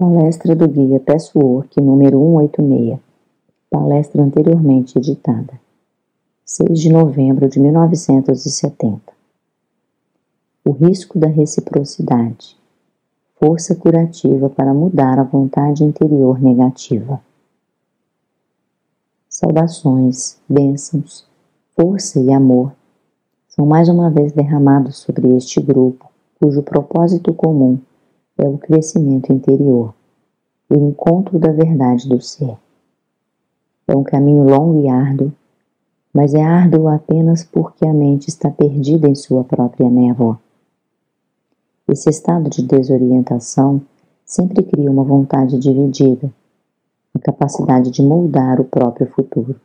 Palestra do Guia Work número 186. Palestra anteriormente editada. 6 de novembro de 1970. O risco da reciprocidade. Força curativa para mudar a vontade interior negativa. Saudações, bênçãos, força e amor são mais uma vez derramados sobre este grupo, cujo propósito comum é o crescimento interior, o encontro da verdade do ser. É um caminho longo e árduo, mas é árduo apenas porque a mente está perdida em sua própria névoa. Esse estado de desorientação sempre cria uma vontade dividida, a capacidade de moldar o próprio futuro.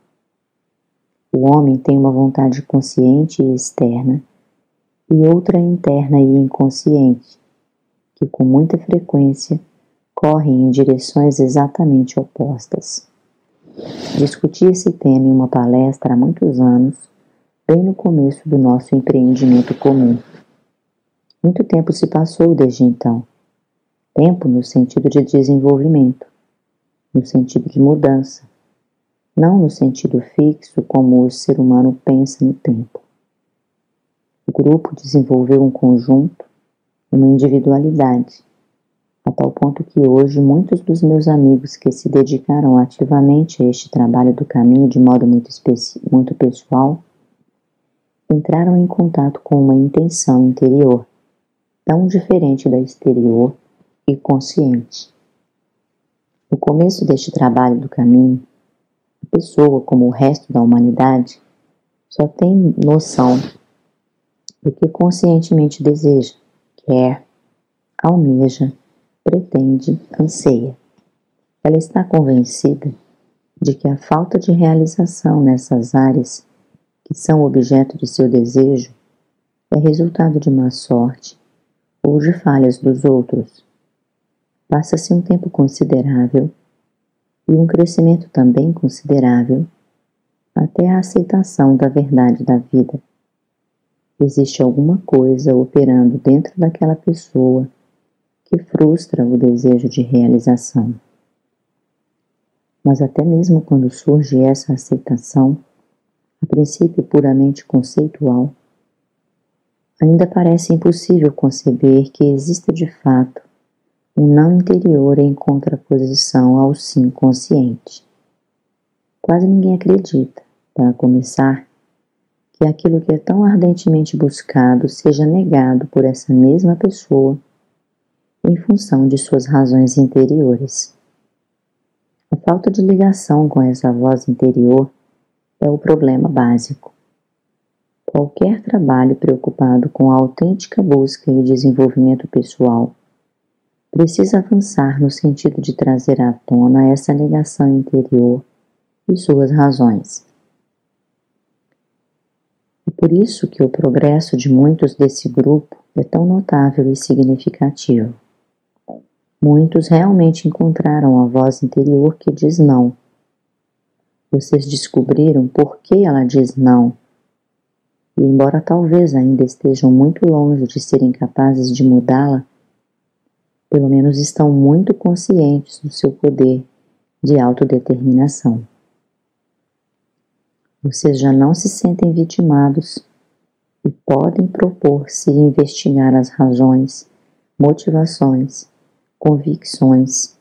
O homem tem uma vontade consciente e externa e outra interna e inconsciente, que com muita frequência correm em direções exatamente opostas. Discuti esse tema em uma palestra há muitos anos, bem no começo do nosso empreendimento comum. Muito tempo se passou desde então. Tempo no sentido de desenvolvimento, no sentido de mudança, não no sentido fixo como o ser humano pensa no tempo. O grupo desenvolveu um conjunto uma individualidade, a tal ponto que hoje muitos dos meus amigos que se dedicaram ativamente a este trabalho do caminho de modo muito, muito pessoal entraram em contato com uma intenção interior, tão diferente da exterior e consciente. No começo deste trabalho do caminho, a pessoa, como o resto da humanidade, só tem noção do que conscientemente deseja quer, almeja, pretende, anseia. Ela está convencida de que a falta de realização nessas áreas que são objeto de seu desejo é resultado de má sorte ou de falhas dos outros. Passa-se um tempo considerável e um crescimento também considerável até a aceitação da verdade da vida existe alguma coisa operando dentro daquela pessoa que frustra o desejo de realização. Mas até mesmo quando surge essa aceitação, a princípio puramente conceitual, ainda parece impossível conceber que exista de fato um não interior em contraposição ao sim consciente. Quase ninguém acredita, para começar, que aquilo que é tão ardentemente buscado seja negado por essa mesma pessoa em função de suas razões interiores. A falta de ligação com essa voz interior é o problema básico. Qualquer trabalho preocupado com a autêntica busca e desenvolvimento pessoal precisa avançar no sentido de trazer à tona essa negação interior e suas razões por isso que o progresso de muitos desse grupo é tão notável e significativo. Muitos realmente encontraram a voz interior que diz não. Vocês descobriram por que ela diz não. E embora talvez ainda estejam muito longe de serem capazes de mudá-la, pelo menos estão muito conscientes do seu poder de autodeterminação. Vocês já não se sentem vitimados e podem propor-se investigar as razões, motivações, convicções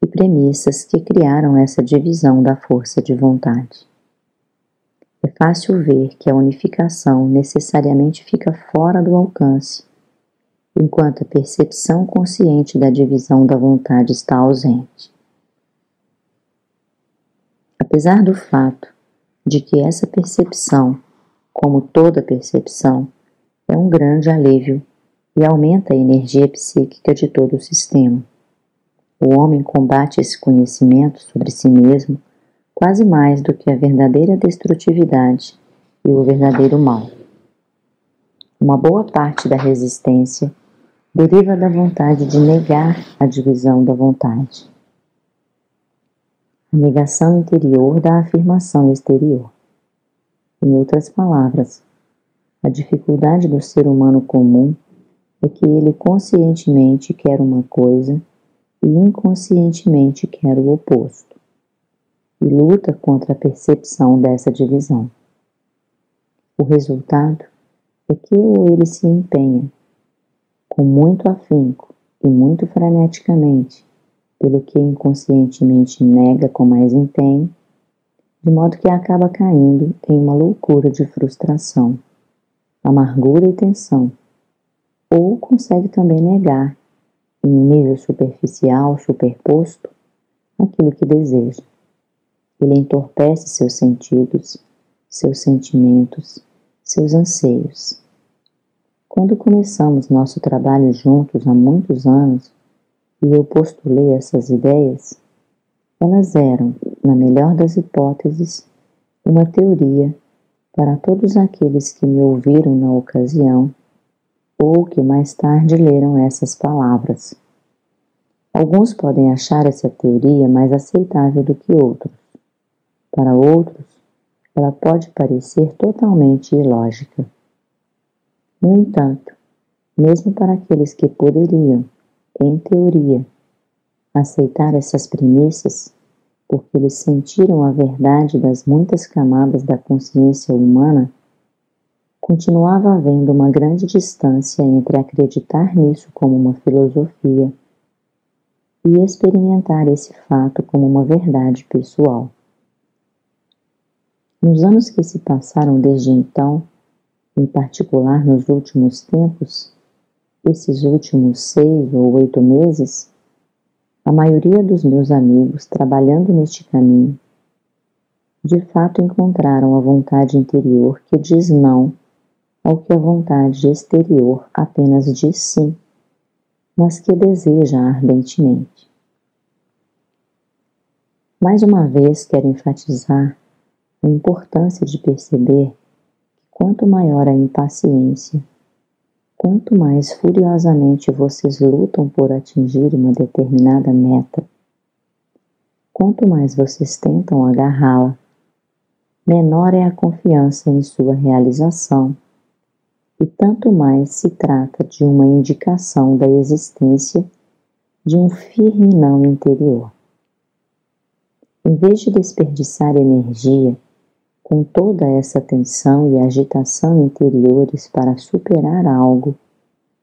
e premissas que criaram essa divisão da força de vontade. É fácil ver que a unificação necessariamente fica fora do alcance, enquanto a percepção consciente da divisão da vontade está ausente. Apesar do fato de que essa percepção, como toda percepção, é um grande alívio e aumenta a energia psíquica de todo o sistema. O homem combate esse conhecimento sobre si mesmo quase mais do que a verdadeira destrutividade e o verdadeiro mal. Uma boa parte da resistência deriva da vontade de negar a divisão da vontade negação interior da afirmação exterior. Em outras palavras, a dificuldade do ser humano comum é que ele conscientemente quer uma coisa e inconscientemente quer o oposto, e luta contra a percepção dessa divisão. O resultado é que ou ele se empenha com muito afinco e muito freneticamente pelo que inconscientemente nega com mais empenho, de modo que acaba caindo em uma loucura de frustração, amargura e tensão, ou consegue também negar, em um nível superficial, superposto, aquilo que deseja. Ele entorpece seus sentidos, seus sentimentos, seus anseios. Quando começamos nosso trabalho juntos há muitos anos, e eu postulei essas ideias, elas eram, na melhor das hipóteses, uma teoria para todos aqueles que me ouviram na ocasião ou que mais tarde leram essas palavras. Alguns podem achar essa teoria mais aceitável do que outros. Para outros, ela pode parecer totalmente ilógica. No entanto, mesmo para aqueles que poderiam, em teoria, aceitar essas premissas, porque eles sentiram a verdade das muitas camadas da consciência humana, continuava havendo uma grande distância entre acreditar nisso como uma filosofia e experimentar esse fato como uma verdade pessoal. Nos anos que se passaram desde então, em particular nos últimos tempos, esses últimos seis ou oito meses, a maioria dos meus amigos trabalhando neste caminho, de fato encontraram a vontade interior que diz não ao que a vontade exterior apenas diz sim, mas que deseja ardentemente. Mais uma vez quero enfatizar a importância de perceber que quanto maior a impaciência, Quanto mais furiosamente vocês lutam por atingir uma determinada meta, quanto mais vocês tentam agarrá-la, menor é a confiança em sua realização, e tanto mais se trata de uma indicação da existência de um firme não interior. Em vez de desperdiçar energia com toda essa tensão e agitação interiores para superar algo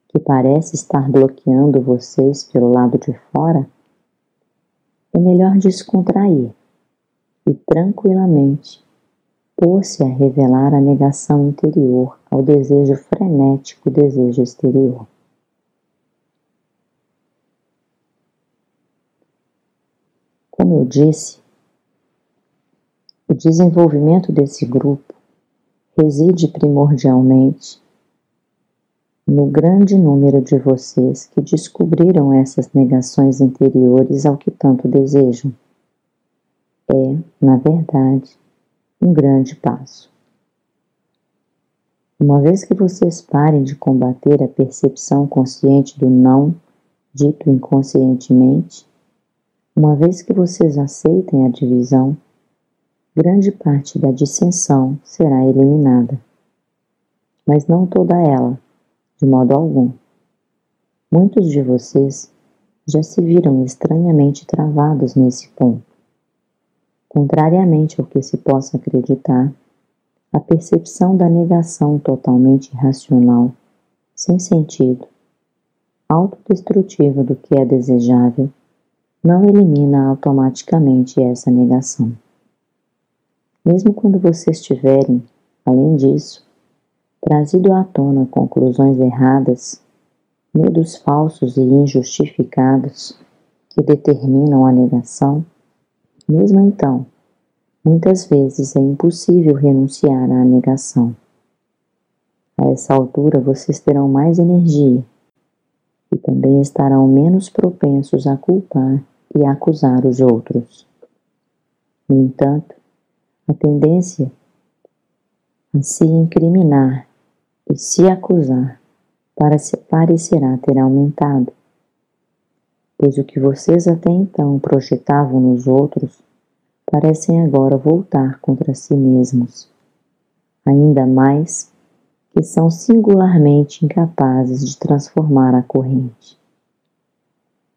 que parece estar bloqueando vocês pelo lado de fora, é melhor descontrair e tranquilamente pôr-se a revelar a negação interior ao desejo frenético desejo exterior. Como eu disse, o desenvolvimento desse grupo reside primordialmente no grande número de vocês que descobriram essas negações interiores ao que tanto desejam. É, na verdade, um grande passo. Uma vez que vocês parem de combater a percepção consciente do não, dito inconscientemente, uma vez que vocês aceitem a divisão, grande parte da dissensão será eliminada. Mas não toda ela, de modo algum. Muitos de vocês já se viram estranhamente travados nesse ponto. Contrariamente ao que se possa acreditar, a percepção da negação totalmente irracional, sem sentido, autodestrutiva do que é desejável, não elimina automaticamente essa negação. Mesmo quando vocês tiverem, além disso, trazido à tona conclusões erradas, medos falsos e injustificados que determinam a negação, mesmo então, muitas vezes é impossível renunciar à negação. A essa altura vocês terão mais energia e também estarão menos propensos a culpar e acusar os outros. No entanto, a tendência a se incriminar e se acusar para se parecerá ter aumentado, pois o que vocês até então projetavam nos outros parecem agora voltar contra si mesmos, ainda mais que são singularmente incapazes de transformar a corrente.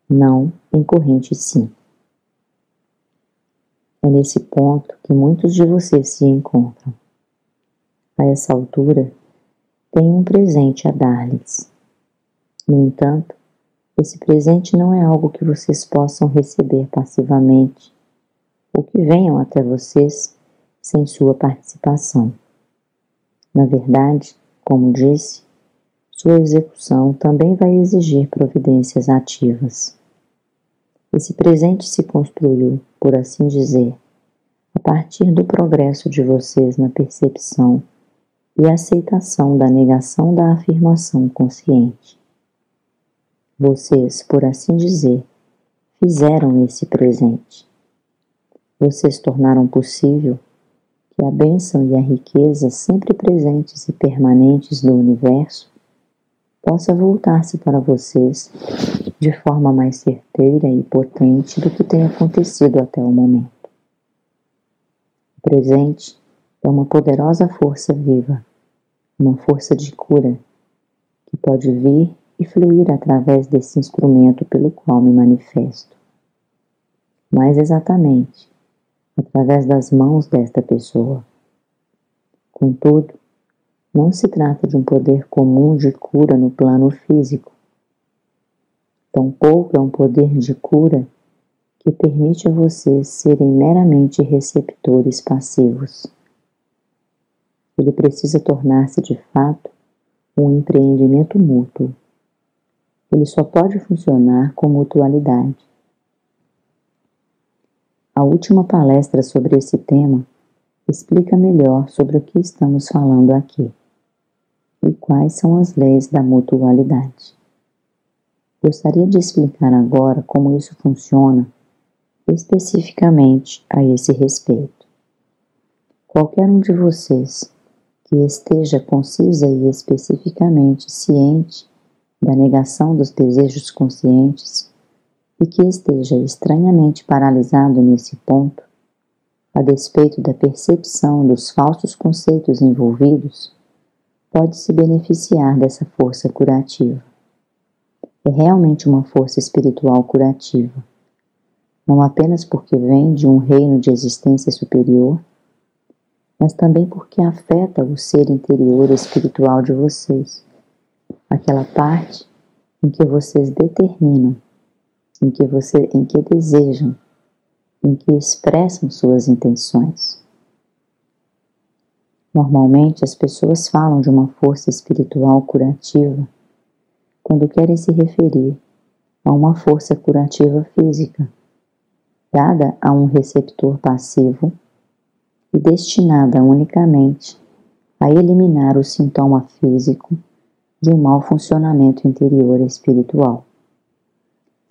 não em corrente 5. É nesse ponto que muitos de vocês se encontram. A essa altura, tenho um presente a dar-lhes. No entanto, esse presente não é algo que vocês possam receber passivamente ou que venham até vocês sem sua participação. Na verdade, como disse, sua execução também vai exigir providências ativas. Esse presente se construiu, por assim dizer, a partir do progresso de vocês na percepção e aceitação da negação da afirmação consciente. Vocês, por assim dizer, fizeram esse presente. Vocês tornaram possível que a bênção e a riqueza sempre presentes e permanentes do universo possa voltar-se para vocês de forma mais certeira e potente do que tem acontecido até o momento. O presente é uma poderosa força viva, uma força de cura que pode vir e fluir através desse instrumento pelo qual me manifesto. Mais exatamente, através das mãos desta pessoa. Contudo, não se trata de um poder comum de cura no plano físico. Tampouco é um poder de cura que permite a vocês serem meramente receptores passivos. Ele precisa tornar-se de fato um empreendimento mútuo. Ele só pode funcionar com mutualidade. A última palestra sobre esse tema explica melhor sobre o que estamos falando aqui e quais são as leis da mutualidade. Gostaria de explicar agora como isso funciona especificamente a esse respeito. Qualquer um de vocês que esteja concisa e especificamente ciente da negação dos desejos conscientes e que esteja estranhamente paralisado nesse ponto, a despeito da percepção dos falsos conceitos envolvidos, pode se beneficiar dessa força curativa. É realmente uma força espiritual curativa, não apenas porque vem de um reino de existência superior, mas também porque afeta o ser interior espiritual de vocês, aquela parte em que vocês determinam em que você em que desejam, em que expressam suas intenções. Normalmente as pessoas falam de uma força espiritual curativa quando querem se referir a uma força curativa física, dada a um receptor passivo e destinada unicamente a eliminar o sintoma físico de um mau funcionamento interior espiritual.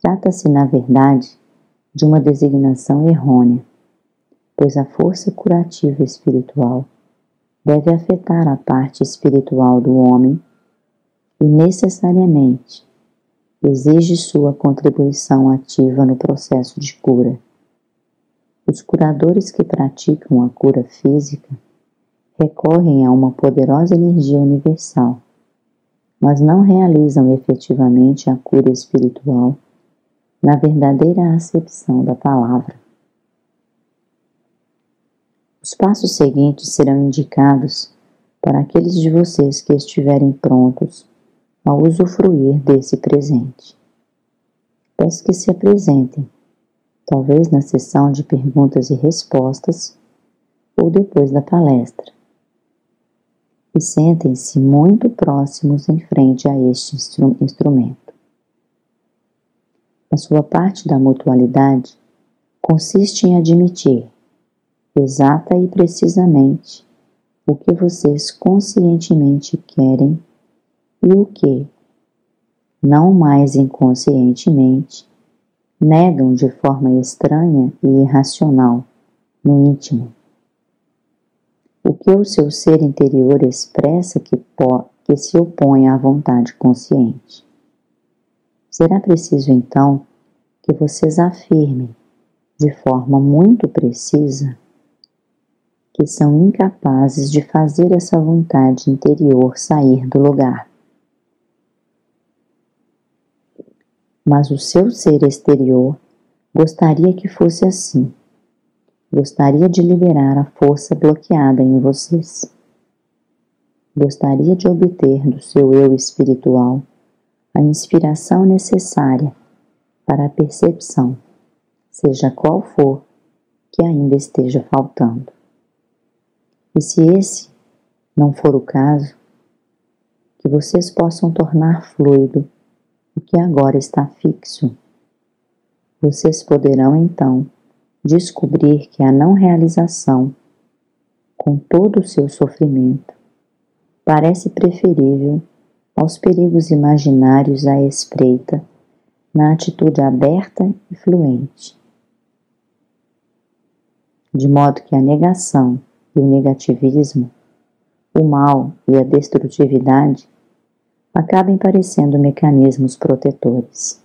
Trata-se, na verdade, de uma designação errônea, pois a força curativa espiritual deve afetar a parte espiritual do homem e necessariamente exige sua contribuição ativa no processo de cura. Os curadores que praticam a cura física recorrem a uma poderosa energia universal, mas não realizam efetivamente a cura espiritual na verdadeira acepção da palavra. Os passos seguintes serão indicados para aqueles de vocês que estiverem prontos a usufruir desse presente. Peço que se apresentem, talvez na sessão de perguntas e respostas ou depois da palestra. E sentem-se muito próximos em frente a este instrumento. A sua parte da mutualidade consiste em admitir, exata e precisamente, o que vocês conscientemente querem e o que, não mais inconscientemente, negam de forma estranha e irracional no íntimo. O que o seu ser interior expressa que, que se opõe à vontade consciente. Será preciso então que vocês afirmem de forma muito precisa que são incapazes de fazer essa vontade interior sair do lugar. Mas o seu ser exterior gostaria que fosse assim. Gostaria de liberar a força bloqueada em vocês. Gostaria de obter do seu eu espiritual a inspiração necessária para a percepção, seja qual for que ainda esteja faltando. E se esse não for o caso, que vocês possam tornar fluido que agora está fixo. Vocês poderão então descobrir que a não realização, com todo o seu sofrimento, parece preferível aos perigos imaginários à espreita na atitude aberta e fluente. De modo que a negação e o negativismo, o mal e a destrutividade acabem parecendo mecanismos protetores.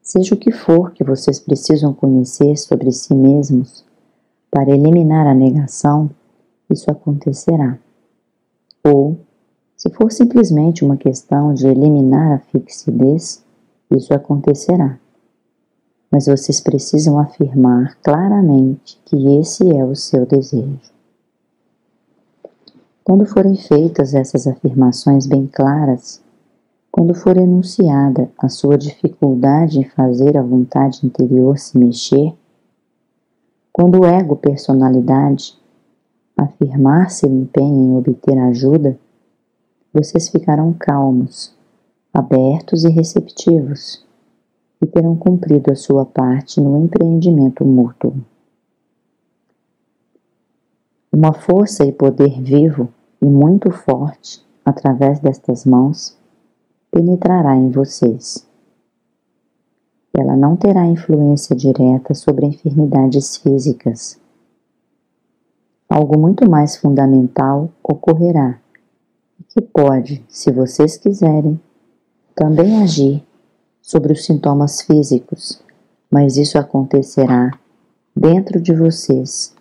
Seja o que for que vocês precisam conhecer sobre si mesmos para eliminar a negação, isso acontecerá. Ou, se for simplesmente uma questão de eliminar a fixidez, isso acontecerá. Mas vocês precisam afirmar claramente que esse é o seu desejo. Quando forem feitas essas afirmações bem claras, quando for enunciada a sua dificuldade em fazer a vontade interior se mexer, quando o ego personalidade afirmar seu empenho em obter ajuda, vocês ficarão calmos, abertos e receptivos e terão cumprido a sua parte no empreendimento mútuo. Uma força e poder vivo e muito forte, através destas mãos, penetrará em vocês. Ela não terá influência direta sobre enfermidades físicas. Algo muito mais fundamental ocorrerá, que pode, se vocês quiserem, também agir sobre os sintomas físicos, mas isso acontecerá dentro de vocês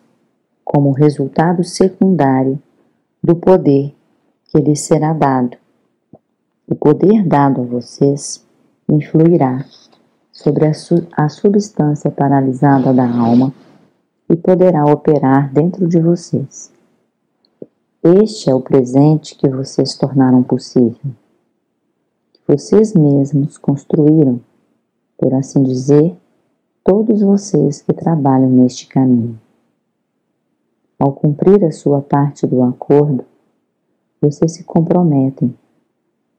como resultado secundário do poder que lhes será dado. O poder dado a vocês influirá sobre a, su a substância paralisada da alma e poderá operar dentro de vocês. Este é o presente que vocês tornaram possível, que vocês mesmos construíram, por assim dizer, todos vocês que trabalham neste caminho. Ao cumprir a sua parte do acordo, vocês se comprometem,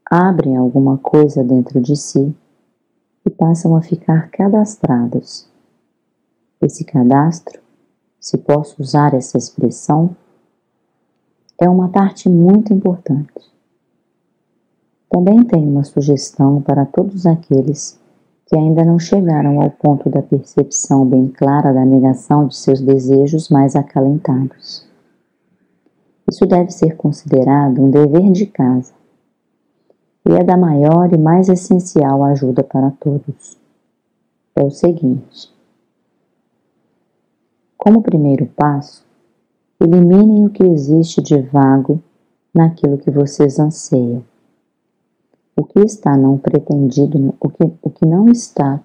abrem alguma coisa dentro de si e passam a ficar cadastrados. Esse cadastro, se posso usar essa expressão, é uma parte muito importante. Também tenho uma sugestão para todos aqueles que ainda não chegaram ao ponto da percepção bem clara da negação de seus desejos mais acalentados. Isso deve ser considerado um dever de casa e é da maior e mais essencial ajuda para todos. É o seguinte: como primeiro passo, eliminem o que existe de vago naquilo que vocês anseiam o que está não pretendido, o que, o que não está,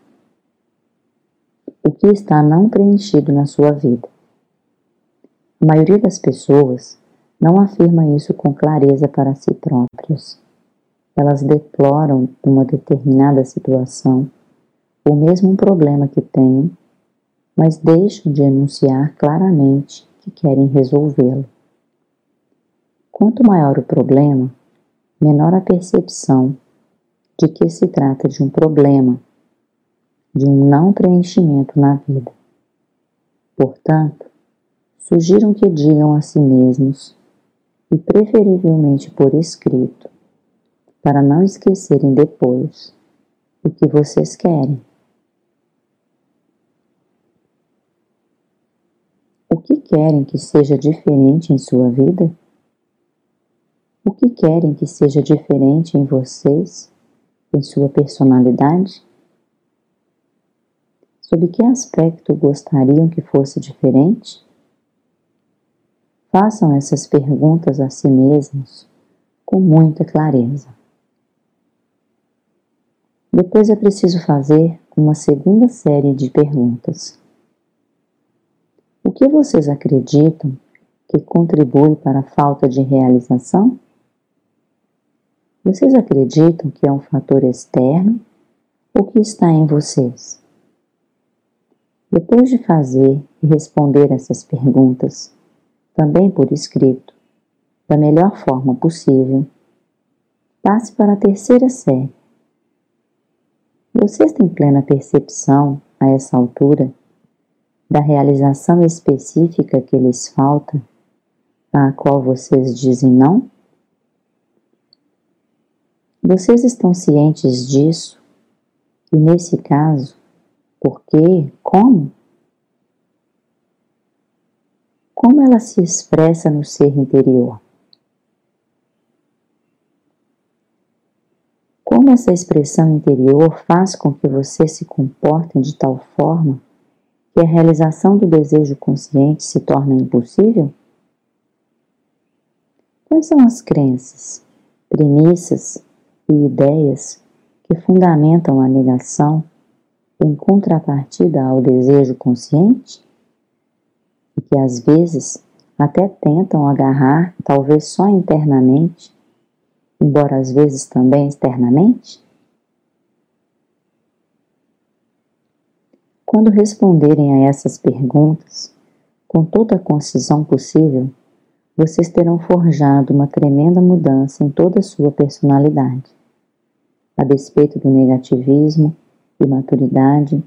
o que está não preenchido na sua vida. A maioria das pessoas não afirma isso com clareza para si próprios. Elas deploram uma determinada situação, ou mesmo um problema que têm, mas deixam de enunciar claramente que querem resolvê-lo. Quanto maior o problema, menor a percepção de que se trata de um problema, de um não preenchimento na vida. Portanto, sugiram que digam a si mesmos, e preferivelmente por escrito, para não esquecerem depois o que vocês querem. O que querem que seja diferente em sua vida? O que querem que seja diferente em vocês, em sua personalidade? Sob que aspecto gostariam que fosse diferente? Façam essas perguntas a si mesmos com muita clareza. Depois é preciso fazer uma segunda série de perguntas. O que vocês acreditam que contribui para a falta de realização? Vocês acreditam que é um fator externo ou que está em vocês? Depois de fazer e responder essas perguntas, também por escrito, da melhor forma possível, passe para a terceira série. Vocês têm plena percepção, a essa altura, da realização específica que lhes falta, à qual vocês dizem não? Vocês estão cientes disso? E nesse caso, por quê? Como? Como ela se expressa no ser interior? Como essa expressão interior faz com que você se comportem de tal forma que a realização do desejo consciente se torna impossível? Quais são as crenças, premissas e ideias que fundamentam a negação em contrapartida ao desejo consciente? E que às vezes até tentam agarrar, talvez só internamente, embora às vezes também externamente? Quando responderem a essas perguntas, com toda a concisão possível, vocês terão forjado uma tremenda mudança em toda a sua personalidade. A despeito do negativismo, imaturidade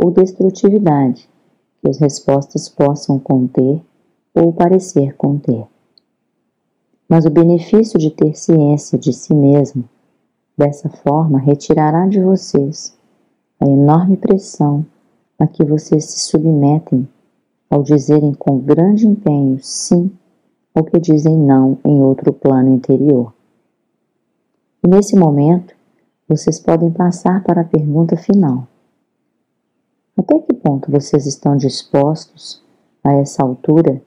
ou destrutividade que as respostas possam conter ou parecer conter. Mas o benefício de ter ciência de si mesmo, dessa forma, retirará de vocês a enorme pressão a que vocês se submetem ao dizerem com grande empenho sim ao que dizem não em outro plano interior. E nesse momento, vocês podem passar para a pergunta final. Até que ponto vocês estão dispostos, a essa altura,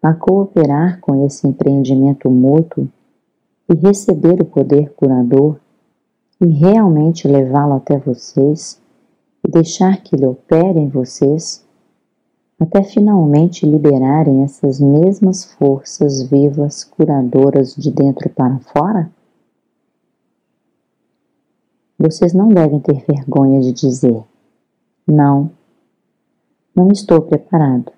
a cooperar com esse empreendimento mútuo e receber o poder curador e realmente levá-lo até vocês e deixar que ele opere em vocês até finalmente liberarem essas mesmas forças vivas curadoras de dentro para fora? Vocês não devem ter vergonha de dizer: Não, não estou preparado.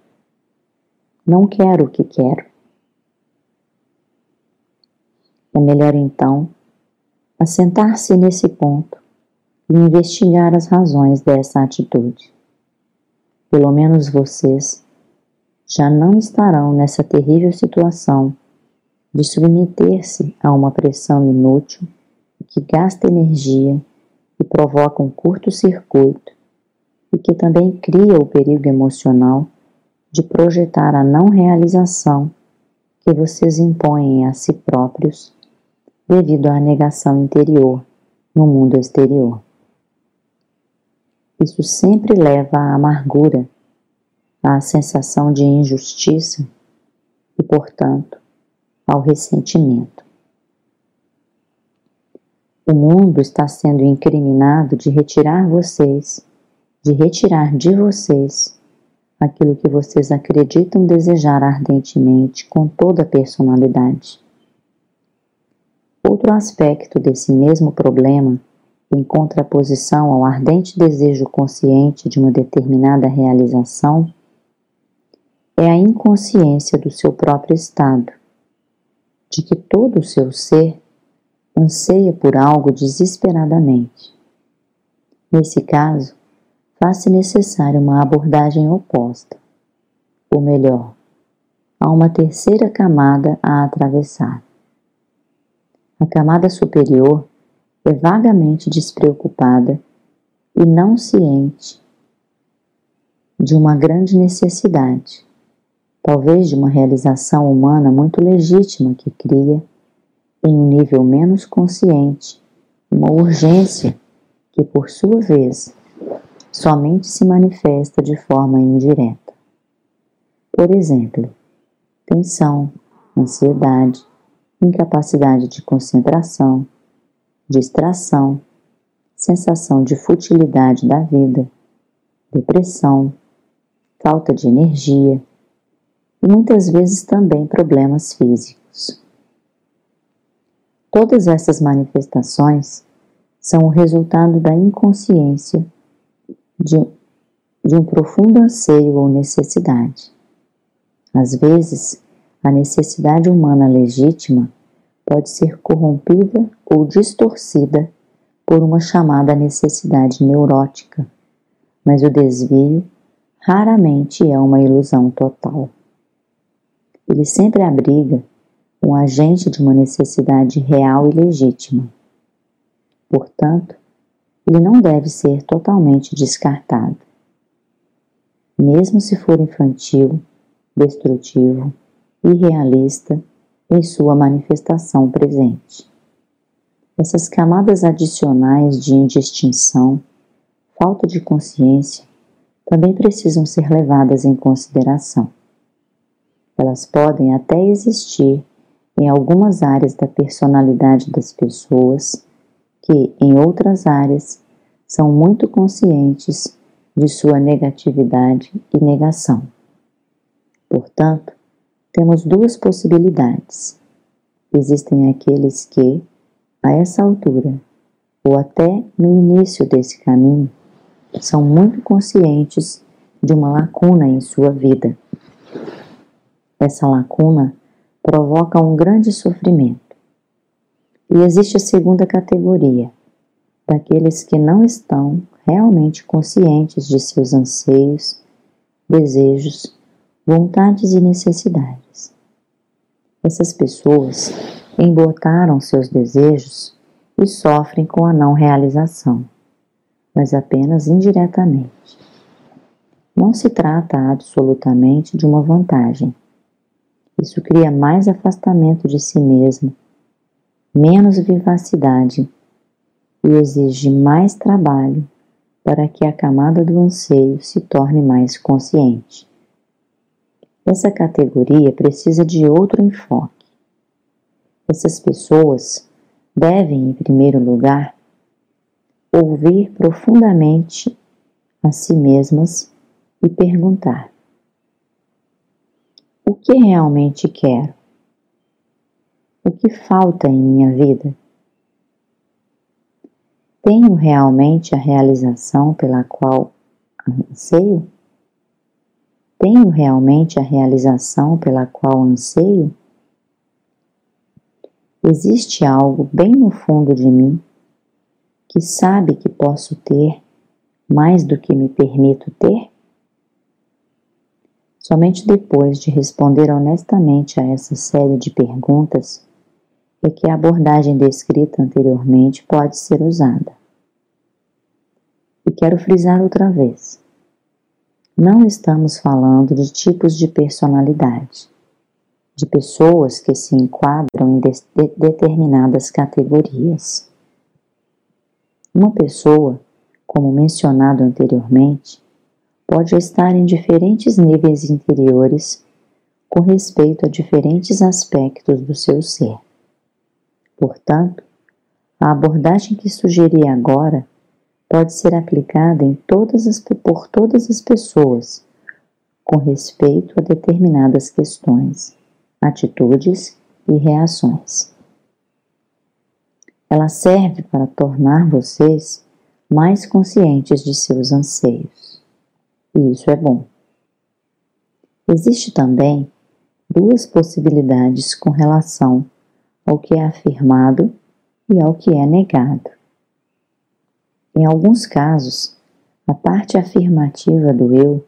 Não quero o que quero. É melhor então assentar-se nesse ponto e investigar as razões dessa atitude. Pelo menos vocês já não estarão nessa terrível situação de submeter-se a uma pressão inútil que gasta energia e provoca um curto-circuito e que também cria o perigo emocional de projetar a não realização que vocês impõem a si próprios devido à negação interior no mundo exterior. Isso sempre leva à amargura, à sensação de injustiça e, portanto, ao ressentimento. O mundo está sendo incriminado de retirar vocês, de retirar de vocês aquilo que vocês acreditam desejar ardentemente com toda a personalidade. Outro aspecto desse mesmo problema, em contraposição ao ardente desejo consciente de uma determinada realização, é a inconsciência do seu próprio estado, de que todo o seu ser anseia por algo desesperadamente. Nesse caso, faz-se necessária uma abordagem oposta, ou melhor, há uma terceira camada a atravessar. A camada superior é vagamente despreocupada e não ciente de uma grande necessidade, talvez de uma realização humana muito legítima que cria, em um nível menos consciente, uma urgência que, por sua vez, somente se manifesta de forma indireta. Por exemplo, tensão, ansiedade, incapacidade de concentração, distração, sensação de futilidade da vida, depressão, falta de energia e muitas vezes também problemas físicos. Todas essas manifestações são o resultado da inconsciência de, de um profundo anseio ou necessidade. Às vezes, a necessidade humana legítima pode ser corrompida ou distorcida por uma chamada necessidade neurótica, mas o desvio raramente é uma ilusão total. Ele sempre abriga um agente de uma necessidade real e legítima. Portanto, ele não deve ser totalmente descartado. Mesmo se for infantil, destrutivo, irrealista em sua manifestação presente. Essas camadas adicionais de indistinção, falta de consciência, também precisam ser levadas em consideração. Elas podem até existir em algumas áreas da personalidade das pessoas que, em outras áreas, são muito conscientes de sua negatividade e negação. Portanto, temos duas possibilidades. Existem aqueles que, a essa altura, ou até no início desse caminho, são muito conscientes de uma lacuna em sua vida. Essa lacuna provoca um grande sofrimento. E existe a segunda categoria, daqueles que não estão realmente conscientes de seus anseios, desejos vontades e necessidades. Essas pessoas embotaram seus desejos e sofrem com a não realização, mas apenas indiretamente. Não se trata absolutamente de uma vantagem. Isso cria mais afastamento de si mesmo, menos vivacidade e exige mais trabalho para que a camada do anseio se torne mais consciente. Essa categoria precisa de outro enfoque. Essas pessoas devem, em primeiro lugar, ouvir profundamente a si mesmas e perguntar: O que realmente quero? O que falta em minha vida? Tenho realmente a realização pela qual anseio? Tenho realmente a realização pela qual anseio? Existe algo bem no fundo de mim que sabe que posso ter mais do que me permito ter? Somente depois de responder honestamente a essa série de perguntas é que a abordagem descrita anteriormente pode ser usada. E quero frisar outra vez não estamos falando de tipos de personalidade, de pessoas que se enquadram em de determinadas categorias. Uma pessoa, como mencionado anteriormente, pode estar em diferentes níveis interiores com respeito a diferentes aspectos do seu ser. Portanto, a abordagem que sugeri agora pode ser aplicada em todas as, por todas as pessoas, com respeito a determinadas questões, atitudes e reações. Ela serve para tornar vocês mais conscientes de seus anseios. E isso é bom. Existe também duas possibilidades com relação ao que é afirmado e ao que é negado. Em alguns casos, a parte afirmativa do eu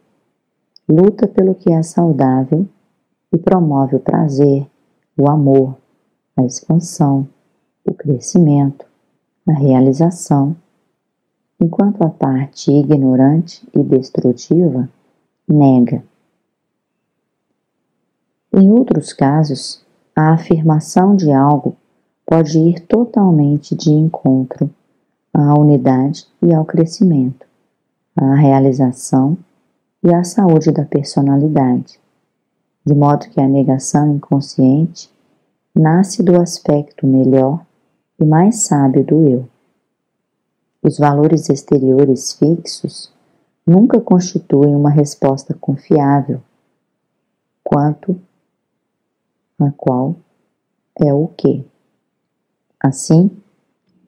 luta pelo que é saudável e promove o prazer, o amor, a expansão, o crescimento, a realização, enquanto a parte ignorante e destrutiva nega. Em outros casos, a afirmação de algo pode ir totalmente de encontro à unidade e ao crescimento, à realização e à saúde da personalidade, de modo que a negação inconsciente nasce do aspecto melhor e mais sábio do eu. Os valores exteriores fixos nunca constituem uma resposta confiável quanto a qual é o que. Assim,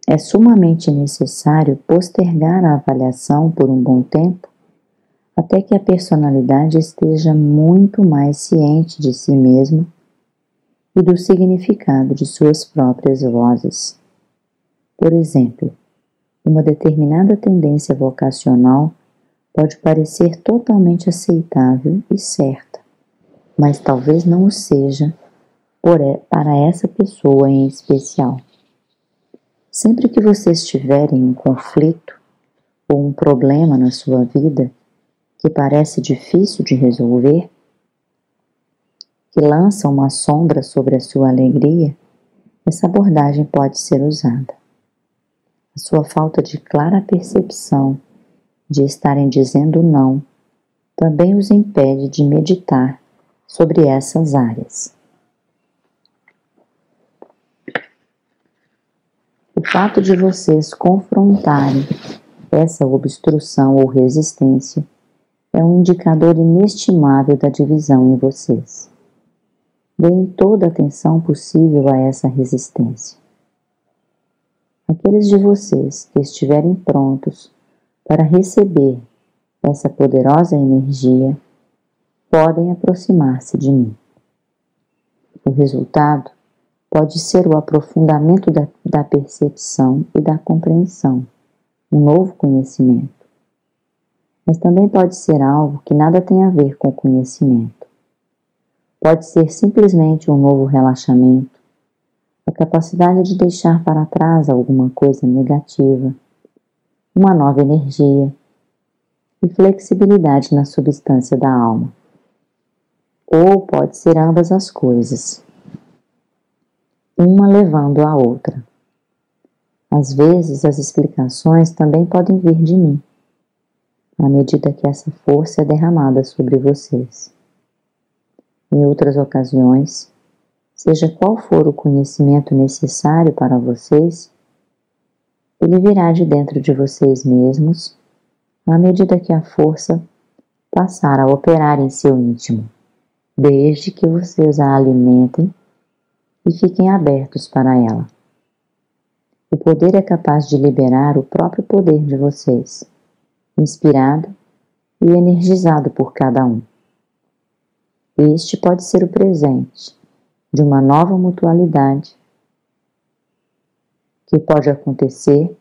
é sumamente necessário postergar a avaliação por um bom tempo até que a personalidade esteja muito mais ciente de si mesma e do significado de suas próprias vozes. Por exemplo, uma determinada tendência vocacional pode parecer totalmente aceitável e certa, mas talvez não o seja para essa pessoa em especial. Sempre que você estiver em um conflito ou um problema na sua vida, que parece difícil de resolver, que lança uma sombra sobre a sua alegria, essa abordagem pode ser usada. A sua falta de clara percepção de estarem dizendo não também os impede de meditar sobre essas áreas. O fato de vocês confrontarem essa obstrução ou resistência é um indicador inestimável da divisão em vocês. Deem toda a atenção possível a essa resistência. Aqueles de vocês que estiverem prontos para receber essa poderosa energia podem aproximar-se de mim. O resultado pode ser o aprofundamento da, da percepção e da compreensão, um novo conhecimento mas também pode ser algo que nada tem a ver com o conhecimento. Pode ser simplesmente um novo relaxamento, a capacidade de deixar para trás alguma coisa negativa, uma nova energia e flexibilidade na substância da alma. Ou pode ser ambas as coisas, uma levando a outra. Às vezes, as explicações também podem vir de mim à medida que essa força é derramada sobre vocês. Em outras ocasiões, seja qual for o conhecimento necessário para vocês, ele virá de dentro de vocês mesmos à medida que a força passar a operar em seu íntimo, desde que vocês a alimentem e fiquem abertos para ela. O poder é capaz de liberar o próprio poder de vocês inspirado e energizado por cada um. Este pode ser o presente de uma nova mutualidade que pode acontecer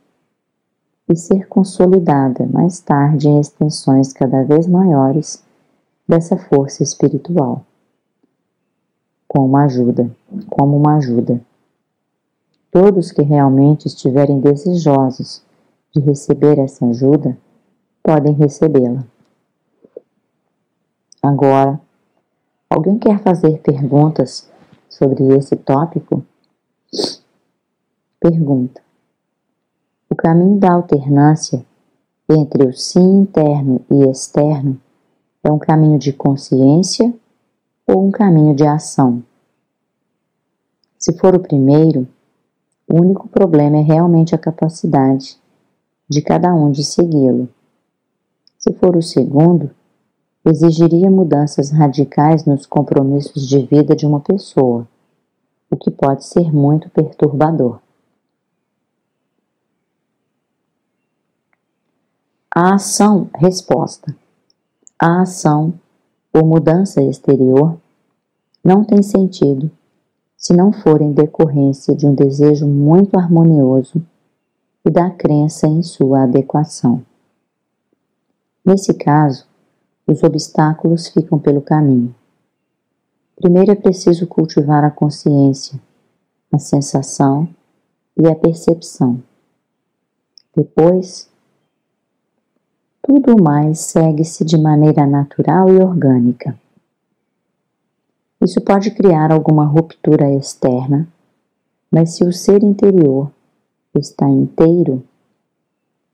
e ser consolidada mais tarde em extensões cada vez maiores dessa força espiritual, com uma ajuda, como uma ajuda. Todos que realmente estiverem desejosos de receber essa ajuda podem recebê-la. Agora, alguém quer fazer perguntas sobre esse tópico? Pergunta: O caminho da alternância entre o sim interno e externo é um caminho de consciência ou um caminho de ação? Se for o primeiro, o único problema é realmente a capacidade de cada um de segui-lo. Se for o segundo, exigiria mudanças radicais nos compromissos de vida de uma pessoa, o que pode ser muito perturbador. A ação resposta. A ação ou mudança exterior não tem sentido se não for em decorrência de um desejo muito harmonioso e da crença em sua adequação. Nesse caso, os obstáculos ficam pelo caminho. Primeiro é preciso cultivar a consciência, a sensação e a percepção. Depois, tudo mais segue-se de maneira natural e orgânica. Isso pode criar alguma ruptura externa, mas se o ser interior está inteiro,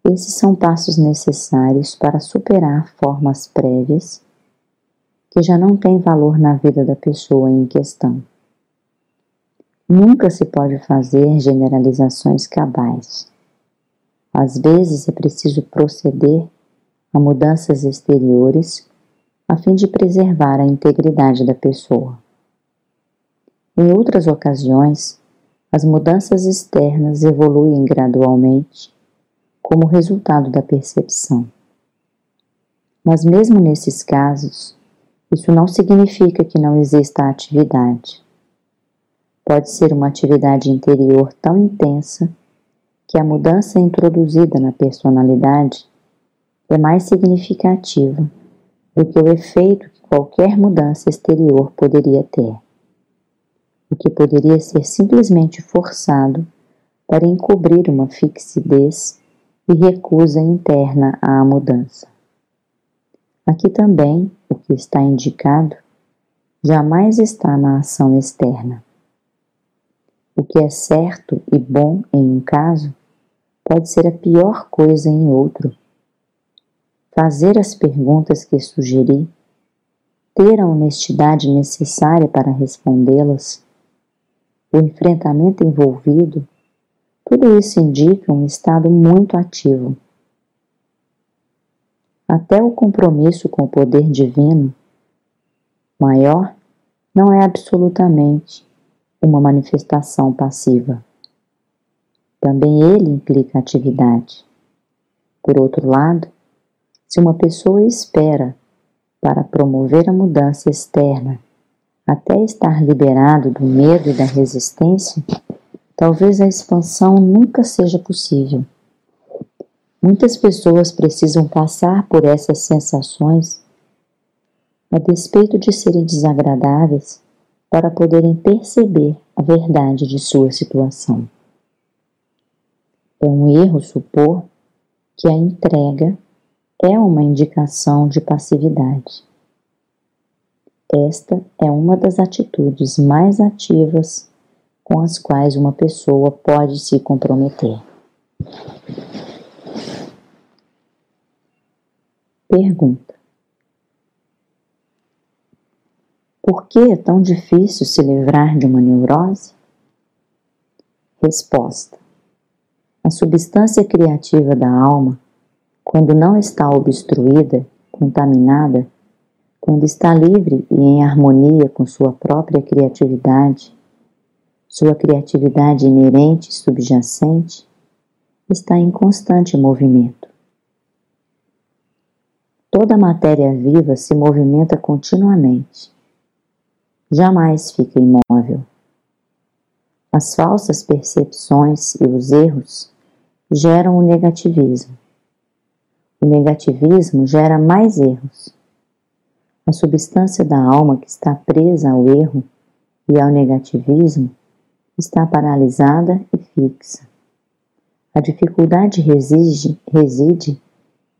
esses são passos necessários para superar formas prévias que já não têm valor na vida da pessoa em questão. Nunca se pode fazer generalizações cabais. Às vezes é preciso proceder a mudanças exteriores a fim de preservar a integridade da pessoa. Em outras ocasiões, as mudanças externas evoluem gradualmente como resultado da percepção. Mas, mesmo nesses casos, isso não significa que não exista atividade. Pode ser uma atividade interior tão intensa que a mudança introduzida na personalidade é mais significativa do que o efeito que qualquer mudança exterior poderia ter, o que poderia ser simplesmente forçado para encobrir uma fixidez e recusa interna à mudança. Aqui também o que está indicado jamais está na ação externa. O que é certo e bom em um caso pode ser a pior coisa em outro. Fazer as perguntas que sugeri, ter a honestidade necessária para respondê-las, o enfrentamento envolvido, tudo isso indica um estado muito ativo até o compromisso com o poder divino maior não é absolutamente uma manifestação passiva. Também ele implica atividade. Por outro lado, se uma pessoa espera para promover a mudança externa até estar liberado do medo e da resistência, talvez a expansão nunca seja possível. Muitas pessoas precisam passar por essas sensações, a despeito de serem desagradáveis, para poderem perceber a verdade de sua situação. É um erro supor que a entrega é uma indicação de passividade. Esta é uma das atitudes mais ativas com as quais uma pessoa pode se comprometer. Pergunta: Por que é tão difícil se livrar de uma neurose? Resposta: A substância criativa da alma, quando não está obstruída, contaminada, quando está livre e em harmonia com sua própria criatividade, sua criatividade inerente e subjacente, está em constante movimento. Toda matéria viva se movimenta continuamente. Jamais fica imóvel. As falsas percepções e os erros geram o negativismo. O negativismo gera mais erros. A substância da alma que está presa ao erro e ao negativismo está paralisada e fixa. A dificuldade reside, reside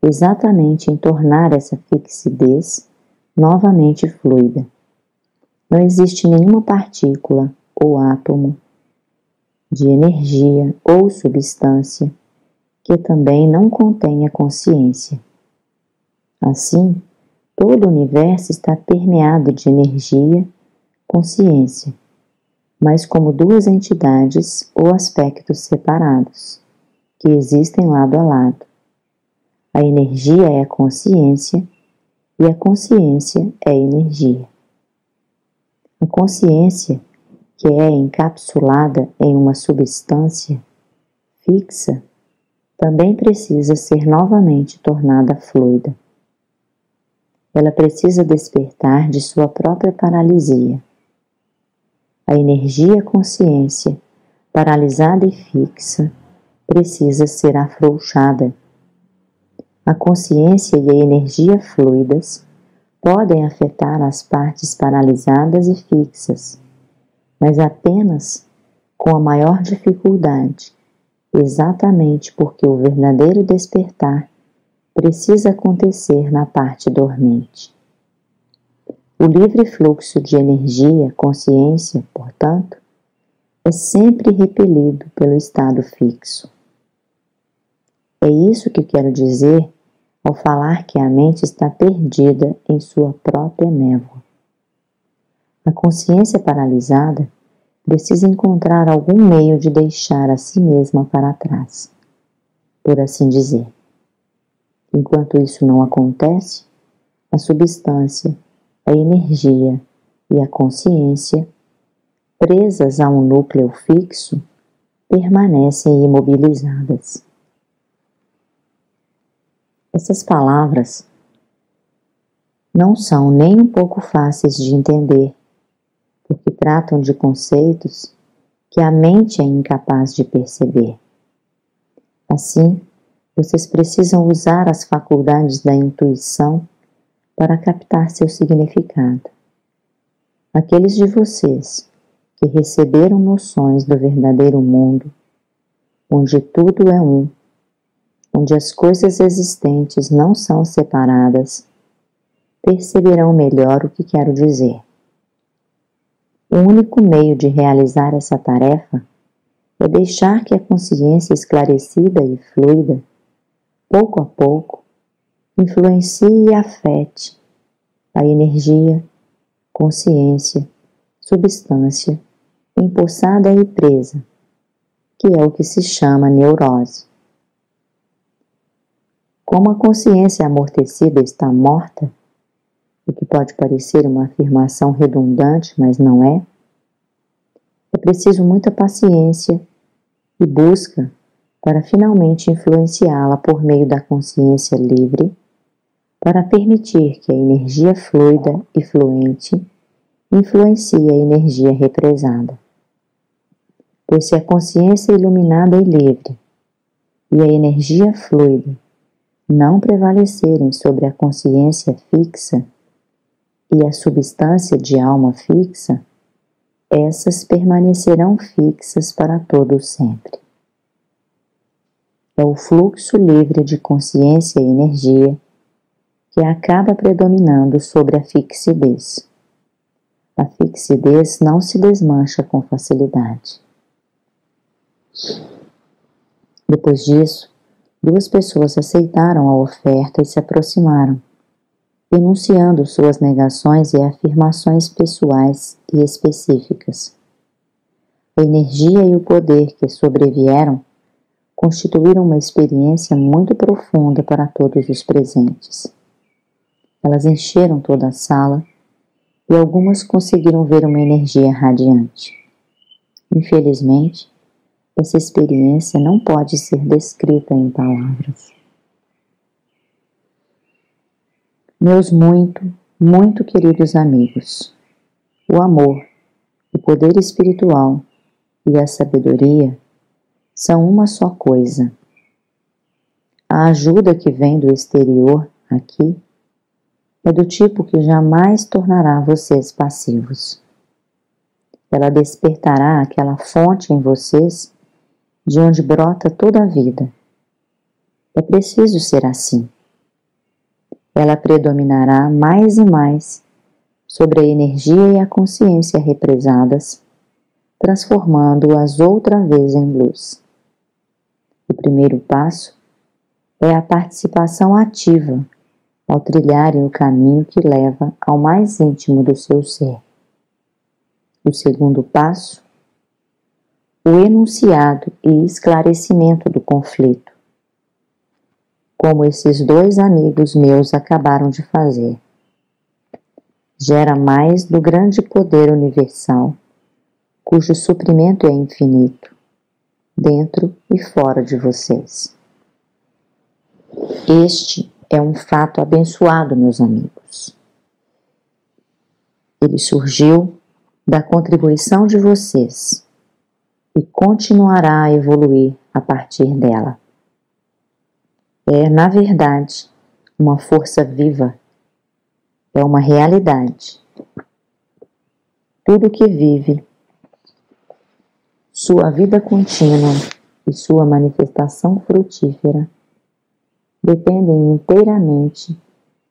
exatamente em tornar essa fixidez novamente fluida. Não existe nenhuma partícula ou átomo de energia ou substância que também não contenha consciência. Assim, todo o universo está permeado de energia, consciência, mas como duas entidades ou aspectos separados, que existem lado a lado. A energia é a consciência e a consciência é energia. A consciência, que é encapsulada em uma substância fixa, também precisa ser novamente tornada fluida. Ela precisa despertar de sua própria paralisia. A energia consciência, paralisada e fixa, precisa ser afrouxada a consciência e a energia fluidas podem afetar as partes paralisadas e fixas, mas apenas com a maior dificuldade, exatamente porque o verdadeiro despertar precisa acontecer na parte dormente. O livre fluxo de energia, consciência, portanto, é sempre repelido pelo estado fixo. É isso que quero dizer ao falar que a mente está perdida em sua própria névoa. A consciência paralisada precisa encontrar algum meio de deixar a si mesma para trás. por assim dizer. Enquanto isso não acontece, a substância, a energia e a consciência, presas a um núcleo fixo, permanecem imobilizadas. Essas palavras não são nem um pouco fáceis de entender, porque tratam de conceitos que a mente é incapaz de perceber. Assim, vocês precisam usar as faculdades da intuição para captar seu significado. Aqueles de vocês que receberam noções do verdadeiro mundo, onde tudo é um, onde as coisas existentes não são separadas, perceberão melhor o que quero dizer. O único meio de realizar essa tarefa é deixar que a consciência esclarecida e fluida, pouco a pouco, influencie e afete a energia, consciência, substância empossada e presa, que é o que se chama neurose. Como a consciência amortecida está morta, o que pode parecer uma afirmação redundante, mas não é, é preciso muita paciência e busca para finalmente influenciá-la por meio da consciência livre para permitir que a energia fluida e fluente influencie a energia represada. Pois se a consciência iluminada e livre e a energia fluida não prevalecerem sobre a consciência fixa e a substância de alma fixa, essas permanecerão fixas para todo sempre. É o fluxo livre de consciência e energia que acaba predominando sobre a fixidez. A fixidez não se desmancha com facilidade. Depois disso, duas pessoas aceitaram a oferta e se aproximaram, enunciando suas negações e afirmações pessoais e específicas. A energia e o poder que sobrevieram constituíram uma experiência muito profunda para todos os presentes. Elas encheram toda a sala e algumas conseguiram ver uma energia radiante. Infelizmente, essa experiência não pode ser descrita em palavras. Meus muito, muito queridos amigos, o amor, o poder espiritual e a sabedoria são uma só coisa. A ajuda que vem do exterior aqui é do tipo que jamais tornará vocês passivos. Ela despertará aquela fonte em vocês de onde brota toda a vida. É preciso ser assim. Ela predominará mais e mais sobre a energia e a consciência represadas, transformando-as outra vez em luz. O primeiro passo é a participação ativa ao trilharem o caminho que leva ao mais íntimo do seu ser. O segundo passo, o enunciado e esclarecimento do conflito, como esses dois amigos meus acabaram de fazer. Gera mais do grande poder universal, cujo suprimento é infinito, dentro e fora de vocês. Este é um fato abençoado, meus amigos. Ele surgiu da contribuição de vocês e continuará a evoluir a partir dela. É, na verdade, uma força viva, é uma realidade. Tudo que vive, sua vida contínua e sua manifestação frutífera dependem inteiramente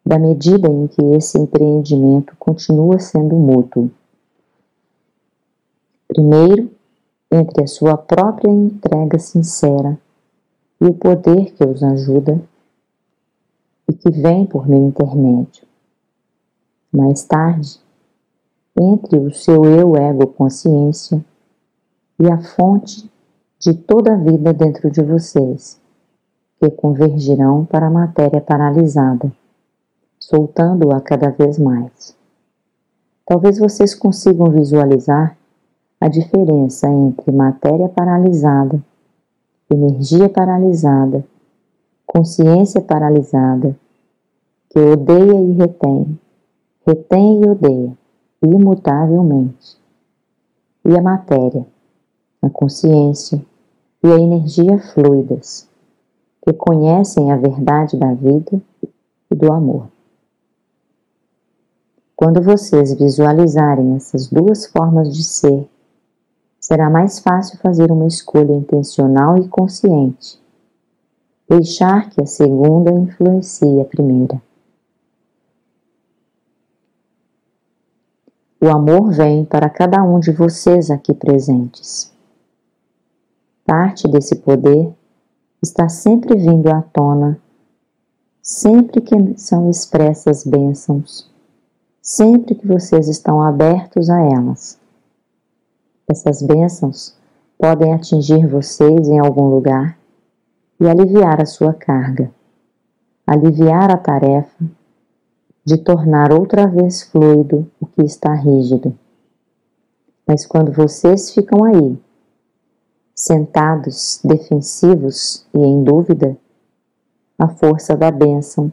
da medida em que esse empreendimento continua sendo mútuo. Primeiro, entre a sua própria entrega sincera e o poder que os ajuda e que vem por meu intermédio. Mais tarde, entre o seu eu ego consciência e a fonte de toda a vida dentro de vocês que convergirão para a matéria paralisada, soltando-a cada vez mais. Talvez vocês consigam visualizar a diferença entre matéria paralisada, energia paralisada, consciência paralisada, que odeia e retém, retém e odeia, imutavelmente, e a matéria, a consciência e a energia fluidas, que conhecem a verdade da vida e do amor. Quando vocês visualizarem essas duas formas de ser, será mais fácil fazer uma escolha intencional e consciente, deixar que a segunda influencie a primeira. O amor vem para cada um de vocês aqui presentes. Parte desse poder está sempre vindo à tona, sempre que são expressas bênçãos, sempre que vocês estão abertos a elas. Essas bênçãos podem atingir vocês em algum lugar e aliviar a sua carga, aliviar a tarefa de tornar outra vez fluido o que está rígido. Mas quando vocês ficam aí, sentados, defensivos e em dúvida, a força da bênção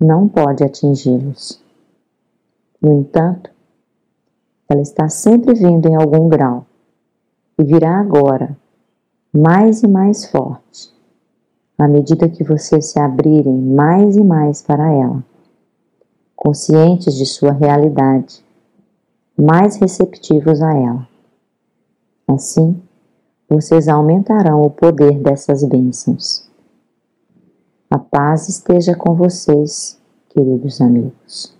não pode atingi-los. No entanto, ela está sempre vindo em algum grau e virá agora, mais e mais forte, à medida que vocês se abrirem mais e mais para ela, conscientes de sua realidade, mais receptivos a ela. Assim, vocês aumentarão o poder dessas bênçãos. A paz esteja com vocês, queridos amigos.